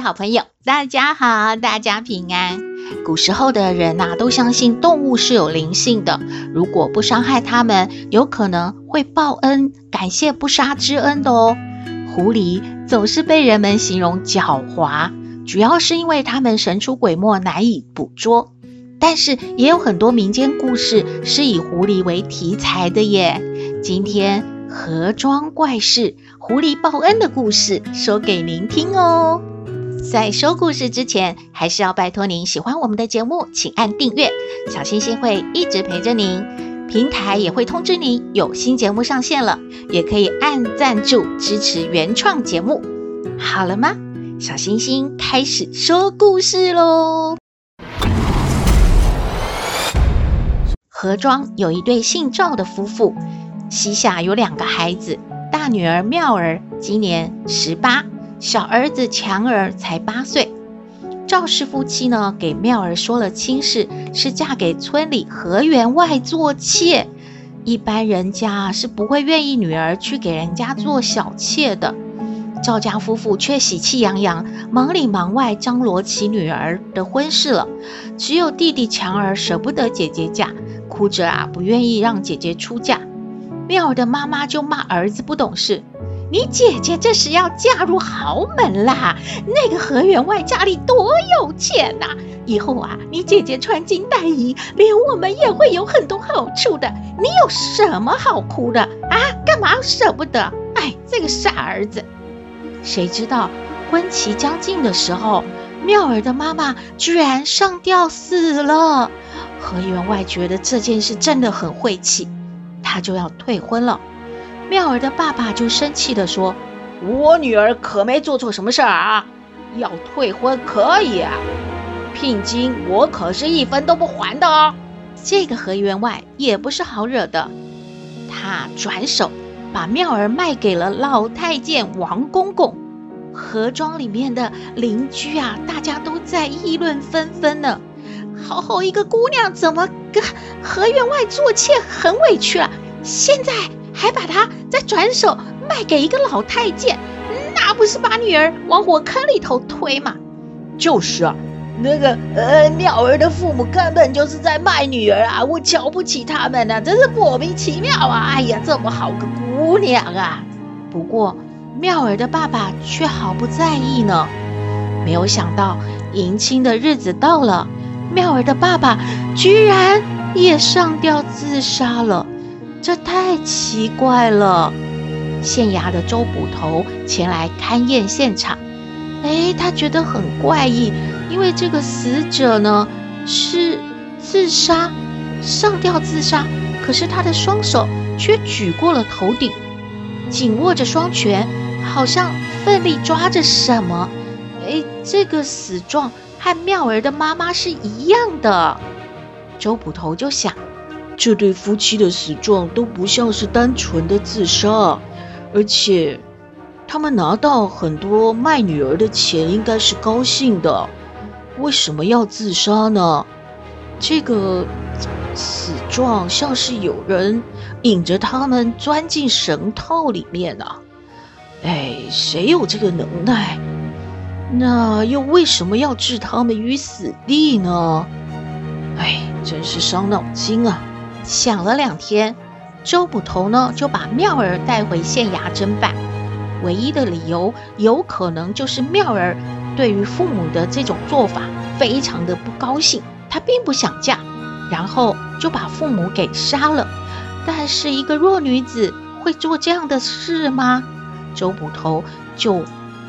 好朋友，大家好，大家平安。古时候的人呐、都相信动物是有灵性的，如果不伤害它们，有可能会报恩，感谢不杀之恩的哦。狐狸总是被人们形容狡猾，主要是因为它们神出鬼没，难以捕捉。但是也有很多民间故事是以狐狸为题材的耶。今天河庄怪事、狐狸报恩的故事，说给您听哦。在说故事之前，还是要拜托您喜欢我们的节目，请按订阅，小星星会一直陪着您。平台也会通知您有新节目上线了，也可以按赞助支持原创节目。好了吗？小星星开始说故事喽。河庄有一对姓赵的夫妇，膝下有两个孩子，大女儿妙儿今年十八。小儿子强儿才八岁，赵氏夫妻呢，给妙儿说了亲事，是嫁给村里河员外做妾。一般人家是不会愿意女儿去给人家做小妾的。赵家夫妇却喜气洋洋，忙里忙外张罗起女儿的婚事了。只有弟弟强儿舍不得姐姐嫁，哭着啊，不愿意让姐姐出嫁。妙儿的妈妈就骂儿子不懂事。你姐姐这是要嫁入豪门啦！那个何员外家里多有钱呐！以后啊，你姐姐穿金戴银，连我们也会有很多好处的。你有什么好哭的啊？干嘛舍不得？哎，这个傻儿子！谁知道婚期将近的时候，妙儿的妈妈居然上吊死了。何员外觉得这件事真的很晦气，他就要退婚了。妙儿的爸爸就生气地说：“我女儿可没做错什么事儿啊，要退婚可以啊，聘金我可是一分都不还的哦。”这个何员外也不是好惹的，他转手把妙儿卖给了老太监王公公。河庄里面的邻居啊，大家都在议论纷纷呢。好好一个姑娘，怎么跟何员外做妾，很委屈了。现在。还把他再转手卖给一个老太监，那不是把女儿往火坑里头推吗？就是啊，那个呃，妙儿的父母根本就是在卖女儿啊！我瞧不起他们呢、啊，真是莫名其妙啊！哎呀，这么好个姑娘啊！不过妙儿的爸爸却毫不在意呢。没有想到迎亲的日子到了，妙儿的爸爸居然也上吊自杀了。这太奇怪了！县衙的周捕头前来勘验现场，哎，他觉得很怪异，因为这个死者呢是自杀，上吊自杀，可是他的双手却举过了头顶，紧握着双拳，好像奋力抓着什么。哎，这个死状和妙儿的妈妈是一样的。周捕头就想。这对夫妻的死状都不像是单纯的自杀，而且他们拿到很多卖女儿的钱，应该是高兴的。为什么要自杀呢？这个死状像是有人引着他们钻进绳套里面呢、啊。哎，谁有这个能耐？那又为什么要置他们于死地呢？哎，真是伤脑筋啊！想了两天，周捕头呢就把妙儿带回县衙侦办。唯一的理由，有可能就是妙儿对于父母的这种做法非常的不高兴，她并不想嫁，然后就把父母给杀了。但是一个弱女子会做这样的事吗？周捕头就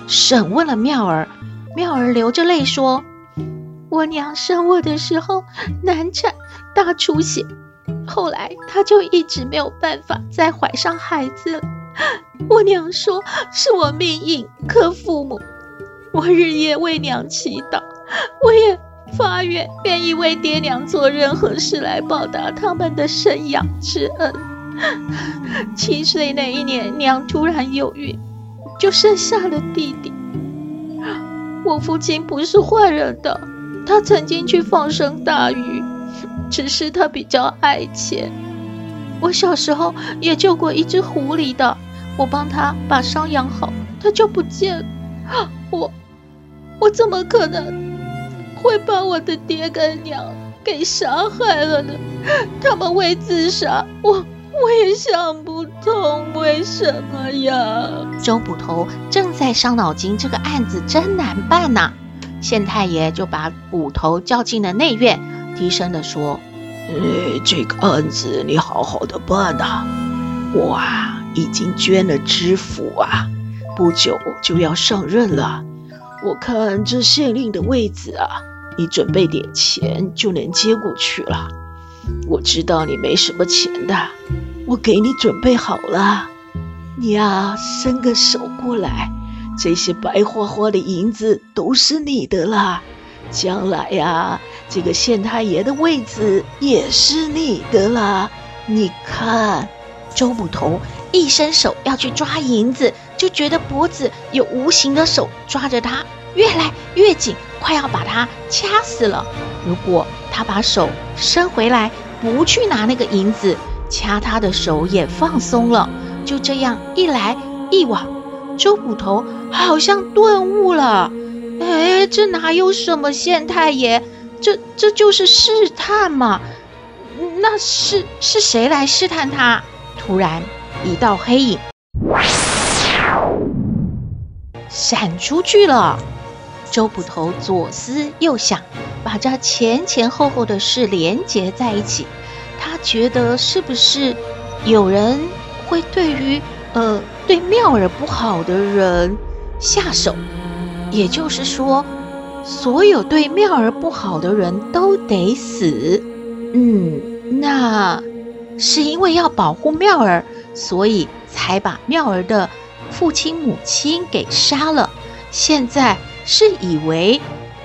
审问了妙儿，妙儿流着泪说：“我娘生我的时候难产，大出血。”后来，她就一直没有办法再怀上孩子。我娘说是我命硬克父母，我日夜为娘祈祷，我也发愿愿意为爹娘做任何事来报答他们的生养之恩。七岁那一年，娘突然有孕，就生下了弟弟。我父亲不是坏人的，他曾经去放生大鱼，只是他比较爱钱。我小时候也救过一只狐狸的。我帮他把伤养好，他就不见了。我，我怎么可能会把我的爹跟娘给杀害了呢？他们会自杀，我我也想不通为什么呀。周捕头正在伤脑筋，这个案子真难办呐、县太爷就把捕头叫进了内院，低声地说：“呃，这个案子你好好的办呐、啊，”已经捐了知府啊，不久就要上任了。我看这县令的位子啊，你准备点钱就能接过去了。我知道你没什么钱的，我给你准备好了。你呀，伸个手过来，这些白花花的银子都是你的啦。将来呀，这个县太爷的位子也是你的啦。你看，周捕头。一伸手要去抓银子，就觉得脖子有无形的手抓着他，越来越紧，快要把他掐死了。如果他把手伸回来，不去拿那个银子，掐他的手也放松了。就这样一来一往，周捕头好像顿悟了。哎，这哪有什么县太爷？这这就是试探嘛。那是是谁来试探他？突然。一道黑影闪出去了，周捕头左思右想，把这前前后后的事连结在一起。他觉得是不是有人会对于呃对妙儿不好的人下手？也就是说，所有对妙儿不好的人都得死。嗯，那是因为要保护妙儿。所以才把妙儿的父亲母亲给杀了。现在是以为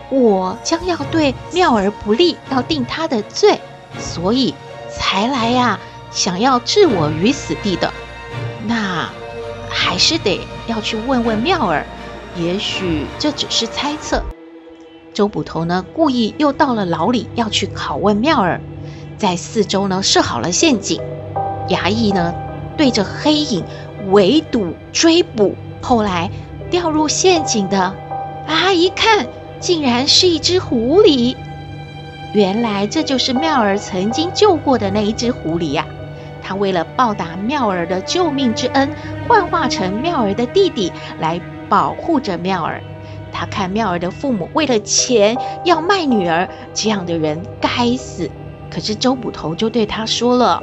我将要对妙儿不利，要定他的罪，所以才来呀、想要置我于死地的。那还是得要去问问妙儿，也许这只是猜测。周捕头呢，故意又到了牢里，要去拷问妙儿，在四周呢设好了陷阱，衙役呢。对着黑影围堵追捕，后来掉入陷阱的啊！一看，竟然是一只狐狸。原来这就是妙儿曾经救过的那一只狐狸呀、他为了报答妙儿的救命之恩，幻化成妙儿的弟弟来保护着妙儿。他看妙儿的父母为了钱要卖女儿，这样的人该死。可是周捕头就对他说了。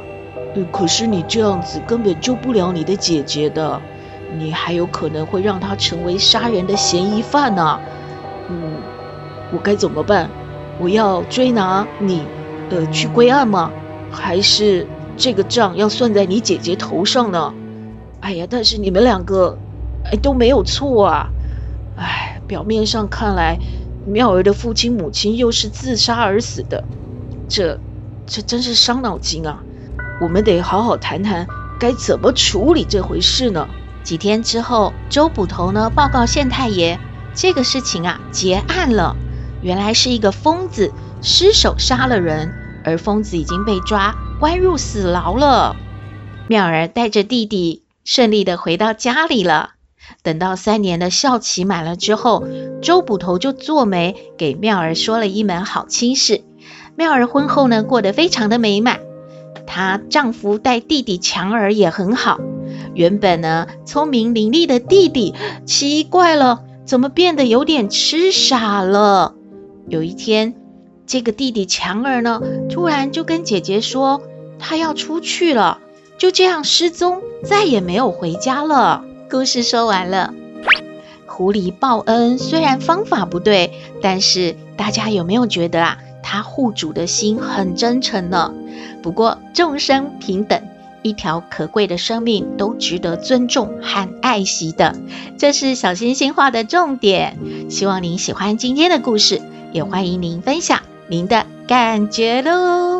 可是你这样子根本救不了你的姐姐的，你还有可能会让她成为杀人的嫌疑犯呢。嗯，我该怎么办？我要追拿你，呃，去归案吗？还是这个账要算在你姐姐头上呢？哎呀，但是你们两个，哎，都没有错啊。哎，表面上看来，妙儿的父亲母亲又是自杀而死的，这，这真是伤脑筋啊。我们得好好谈谈该怎么处理这回事呢？几天之后，周捕头呢报告县太爷，这个事情啊结案了。原来是一个疯子失手杀了人，而疯子已经被抓关入死牢了。妙儿带着弟弟顺利的回到家里了。等到三年的孝期满了之后，周捕头就做媒给妙儿说了一门好亲事。妙儿婚后呢过得非常的美满。她丈夫待弟弟强儿也很好。原本呢，聪明伶俐的弟弟，奇怪了，怎么变得有点痴傻了？有一天，这个弟弟强儿呢，突然就跟姐姐说，他要出去了，就这样失踪，再也没有回家了。故事说完了。狐狸报恩虽然方法不对，但是大家有没有觉得啊，他护主的心很真诚呢？不过众生平等，一条可贵的生命都值得尊重和爱惜的。这是小星星画的重点。希望您喜欢今天的故事，也欢迎您分享您的感觉喽。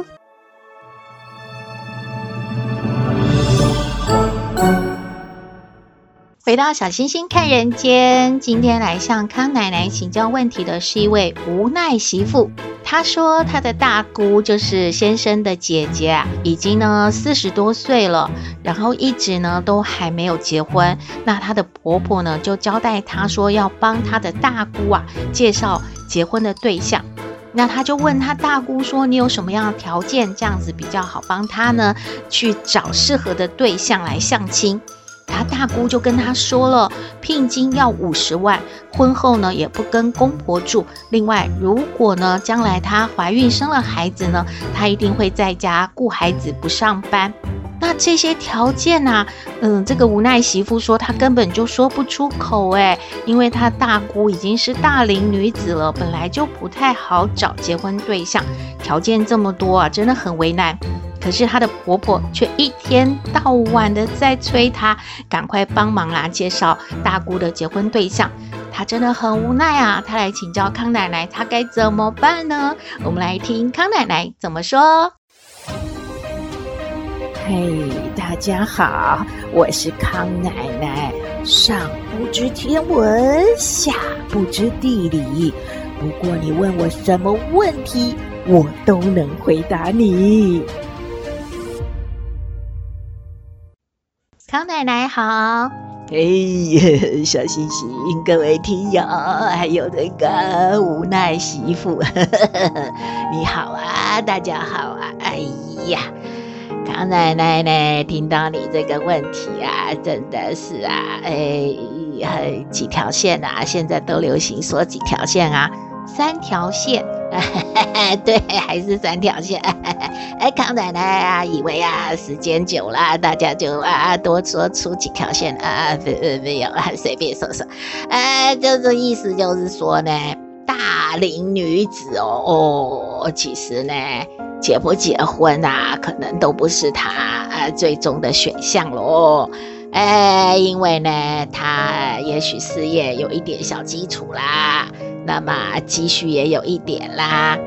回到小星星看人间，今天来向康奶奶请教问题的是一位无奈媳妇。她说，她的大姑就是先生的姐姐啊，已经呢四十多岁了，然后一直呢都还没有结婚。那她的婆婆呢就交代她说，要帮她的大姑啊介绍结婚的对象。那她就问她大姑说：“你有什么样的条件，这样子比较好帮她呢去找适合的对象来相亲？”他大姑就跟他说了，聘金要五十万，婚后呢也不跟公婆住。另外，如果呢将来她怀孕生了孩子呢，她一定会在家顾孩子不上班。那这些条件啊，嗯，这个无奈媳妇说她根本就说不出口诶，因为她大姑已经是大龄女子了，本来就不太好找结婚对象，条件这么多啊，真的很为难。可是她的婆婆却一天到晚的在催她赶快帮忙啊，介绍大姑的结婚对象。她真的很无奈啊，她来请教康奶奶，她该怎么办呢？我们来听康奶奶怎么说。嘿，大家好，我是康奶奶。上不知天文，下不知地理，不过你问我什么问题，我都能回答你。康奶奶好，嘿，小星星，各位听友，还有那个无奈媳妇，你好啊，大家好啊，哎呀，康奶奶呢，听到你这个问题啊，真的是啊，哎，几条线啊，现在都流行说几条线啊，三条线。对，还是三条线。哎，康奶奶啊，以为啊，时间久了，大家就啊多说出几条线啊，啊没没有啊，随便说说。哎，就是意思，就是说呢，大龄女子哦，哦，其实呢，结不结婚啊，可能都不是她啊最终的选项喽。哎，因为呢，她也许事业有一点小基础啦。那么积蓄也有一点啦，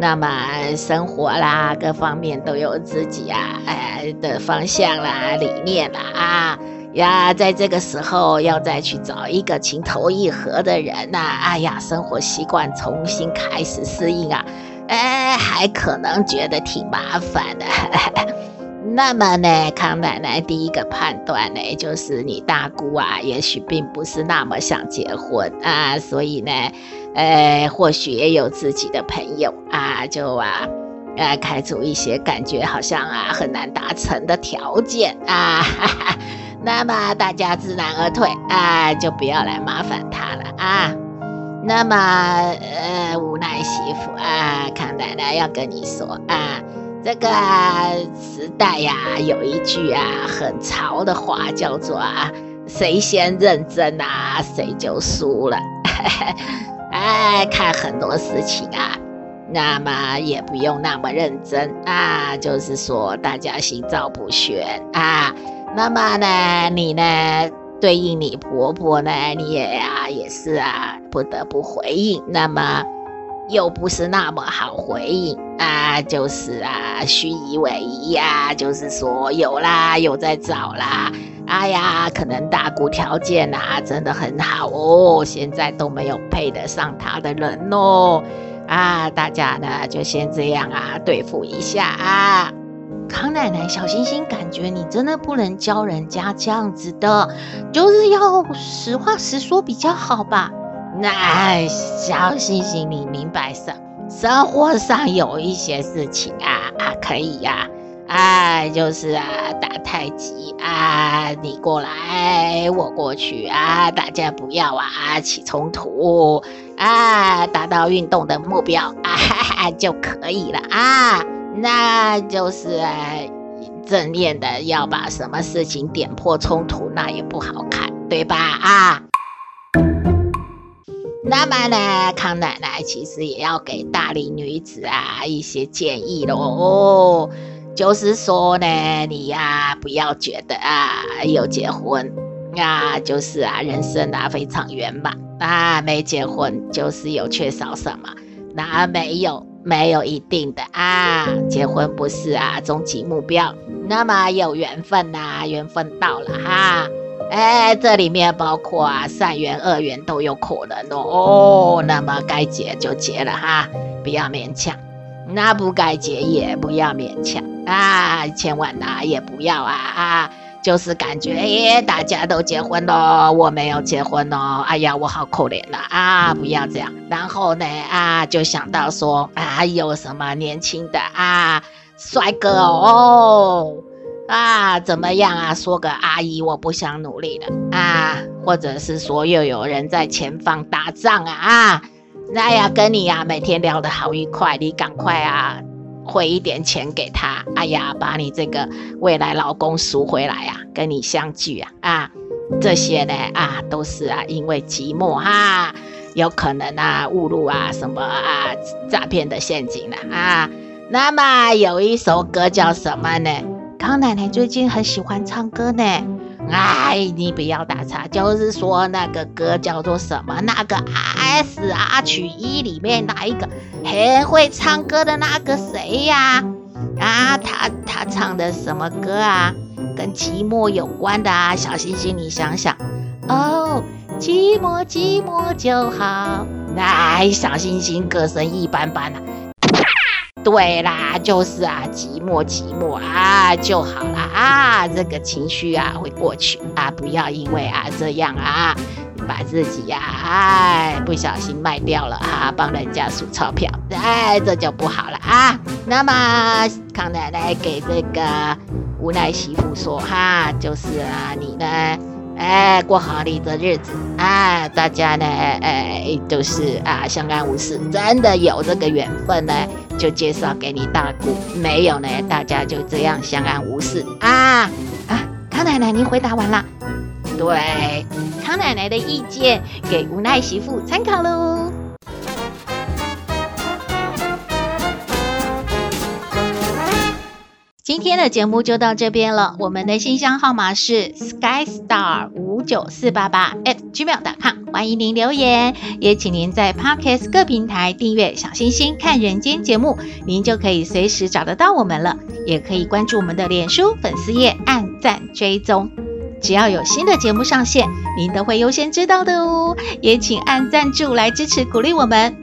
那么生活啦，各方面都有自己啊，哎的方向啦、理念啦啊呀，在这个时候要再去找一个情投意合的人呐，哎呀，生活习惯重新开始适应啊，哎，还可能觉得挺麻烦的。那么呢，康奶奶第一个判断呢，就是你大姑啊，也许并不是那么想结婚啊，所以呢。呃，或许也有自己的朋友啊，就啊，呃，开出一些感觉好像啊很难达成的条件啊，哈哈，那么大家知难而退啊，就不要来麻烦他了啊。那么呃，无奈媳妇啊，康奶奶要跟你说啊，这个时代呀，有一句啊很潮的话，叫做啊，谁先认真啊，谁就输了。哎，看很多事情啊，那么也不用那么认真啊。就是说，大家心照不宣啊。那么呢，你呢，对应你婆婆呢，你也啊，也是啊，不得不回应。那么又不是那么好回应啊，就是啊，虚以委蛇呀。就是说，有啦，有在找啦。哎呀，可能大姑条件啊，真的很好哦，现在都没有配得上她的人哦。啊，大家呢就先这样啊，对付一下啊。康奶奶，小星星感觉你真的不能教人家这样子的，就是要实话实说比较好吧？那小星星，你明白什么？生活上有一些事情啊啊，可以呀。哎，就是啊，打太极啊，你过来，我过去啊，大家不要啊起冲突啊，达到运动的目标啊就可以了啊。那就是，正面的要把什么事情点破冲突，那也不好看，对吧？啊。那么呢，康奶奶其实也要给大龄女子啊一些建议喽。就是说呢，你呀、啊、不要觉得啊有结婚啊就是啊人生啊非常圆满啊，没结婚就是有缺少什么，那没有没有一定的啊，结婚不是啊终极目标，那么有缘分呐、啊，缘分到了哈。哎，这里面包括啊，善缘、恶缘都有可能哦。哦，那么该结就结了哈，不要勉强。那不该结也不要勉强啊，千万呐、啊、也不要啊啊，就是感觉哎，大家都结婚了，我没有结婚哦。哎呀，我好可怜呐啊，不要这样。然后呢啊，就想到说啊，有什么年轻的啊，帅哥哦。啊，怎么样啊？说个阿姨，我不想努力了啊，或者是说又有人在前方打仗啊啊，那呀跟你呀、啊、每天聊得好愉快，你赶快啊汇一点钱给他，哎呀，把你这个未来老公赎回来啊，跟你相聚啊啊，这些呢啊都是啊因为寂寞哈、啊，有可能啊误入啊什么啊诈骗的陷阱了啊。那么有一首歌叫什么呢？康奶奶最近很喜欢唱歌呢，哎，你不要打岔，就是说那个歌叫做什么？那个 S H E 里面哪一个很会唱歌的那个谁呀？啊，他他唱的什么歌啊？跟寂寞有关的啊？小星星，你想想哦，寂寞寂寞就好。哎，小星星歌声一般般啊。对啦，就是啊，寂寞寂寞啊就好了啊，这个情绪啊会过去啊，不要因为啊这样啊，把自己呀、啊、不小心卖掉了啊，帮人家数钞票，哎这就不好了啊。那么康奶奶给这个无奈媳妇说哈，就是啊你呢。哎，过好你的日子啊！大家呢，哎，都、就是啊，相安无事。真的有这个缘分呢，就介绍给你大姑；没有呢，大家就这样相安无事啊！啊，康奶奶，您回答完了。对，康奶奶的意见给无奈媳妇参考喽。今天的节目就到这边了。我们的信箱号码是 skystar 五九四八八 at gmail.com，欢迎您留言。也请您在 Podcast 各平台订阅“小星星看人间”节目，您就可以随时找得到我们了。也可以关注我们的脸书粉丝页，按赞追踪。只要有新的节目上线，您都会优先知道的哦。也请按赞助来支持鼓励我们。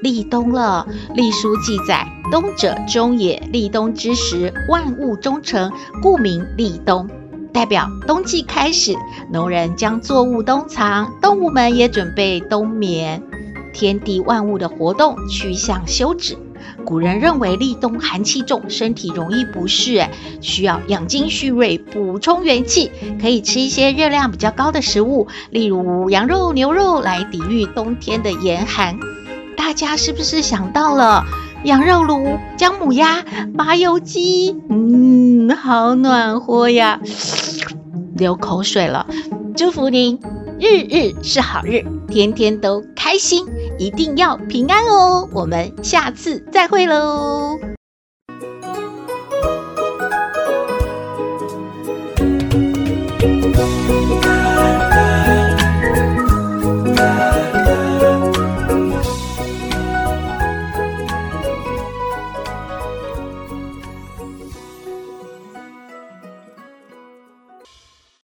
立冬了，历书记载，冬者终也。立冬之时，万物终成，故名立冬，代表冬季开始。农人将作物冬藏，动物们也准备冬眠，天地万物的活动趋向休止。古人认为立冬寒气重，身体容易不适，需要养精蓄锐，补充元气，可以吃一些热量比较高的食物，例如羊肉、牛肉，来抵御冬天的严寒。大家是不是想到了羊肉炉、姜母鸭、麻油鸡？嗯，好暖和呀，流口水了。祝福您日日是好日，天天都开心，一定要平安哦。我们下次再会喽。